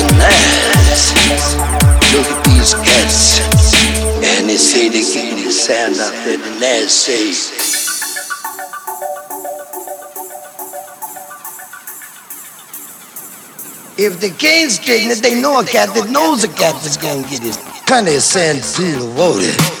millionaires. Look at these cats. And they say they get the sound out there, the Nas say. If the game's getting it, they know a cat that knows a cat that's gonna get it. Kinda send to the water.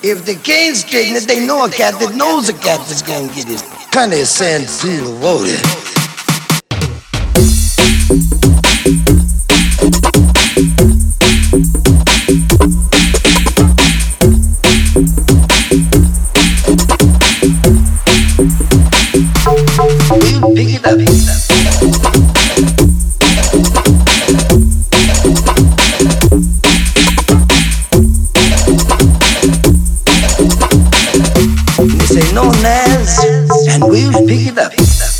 If the king's getting it, they know a cat that knows a cat that's gonna get his kind of sand through the water. We'll pick it up. No Nas, pick it up.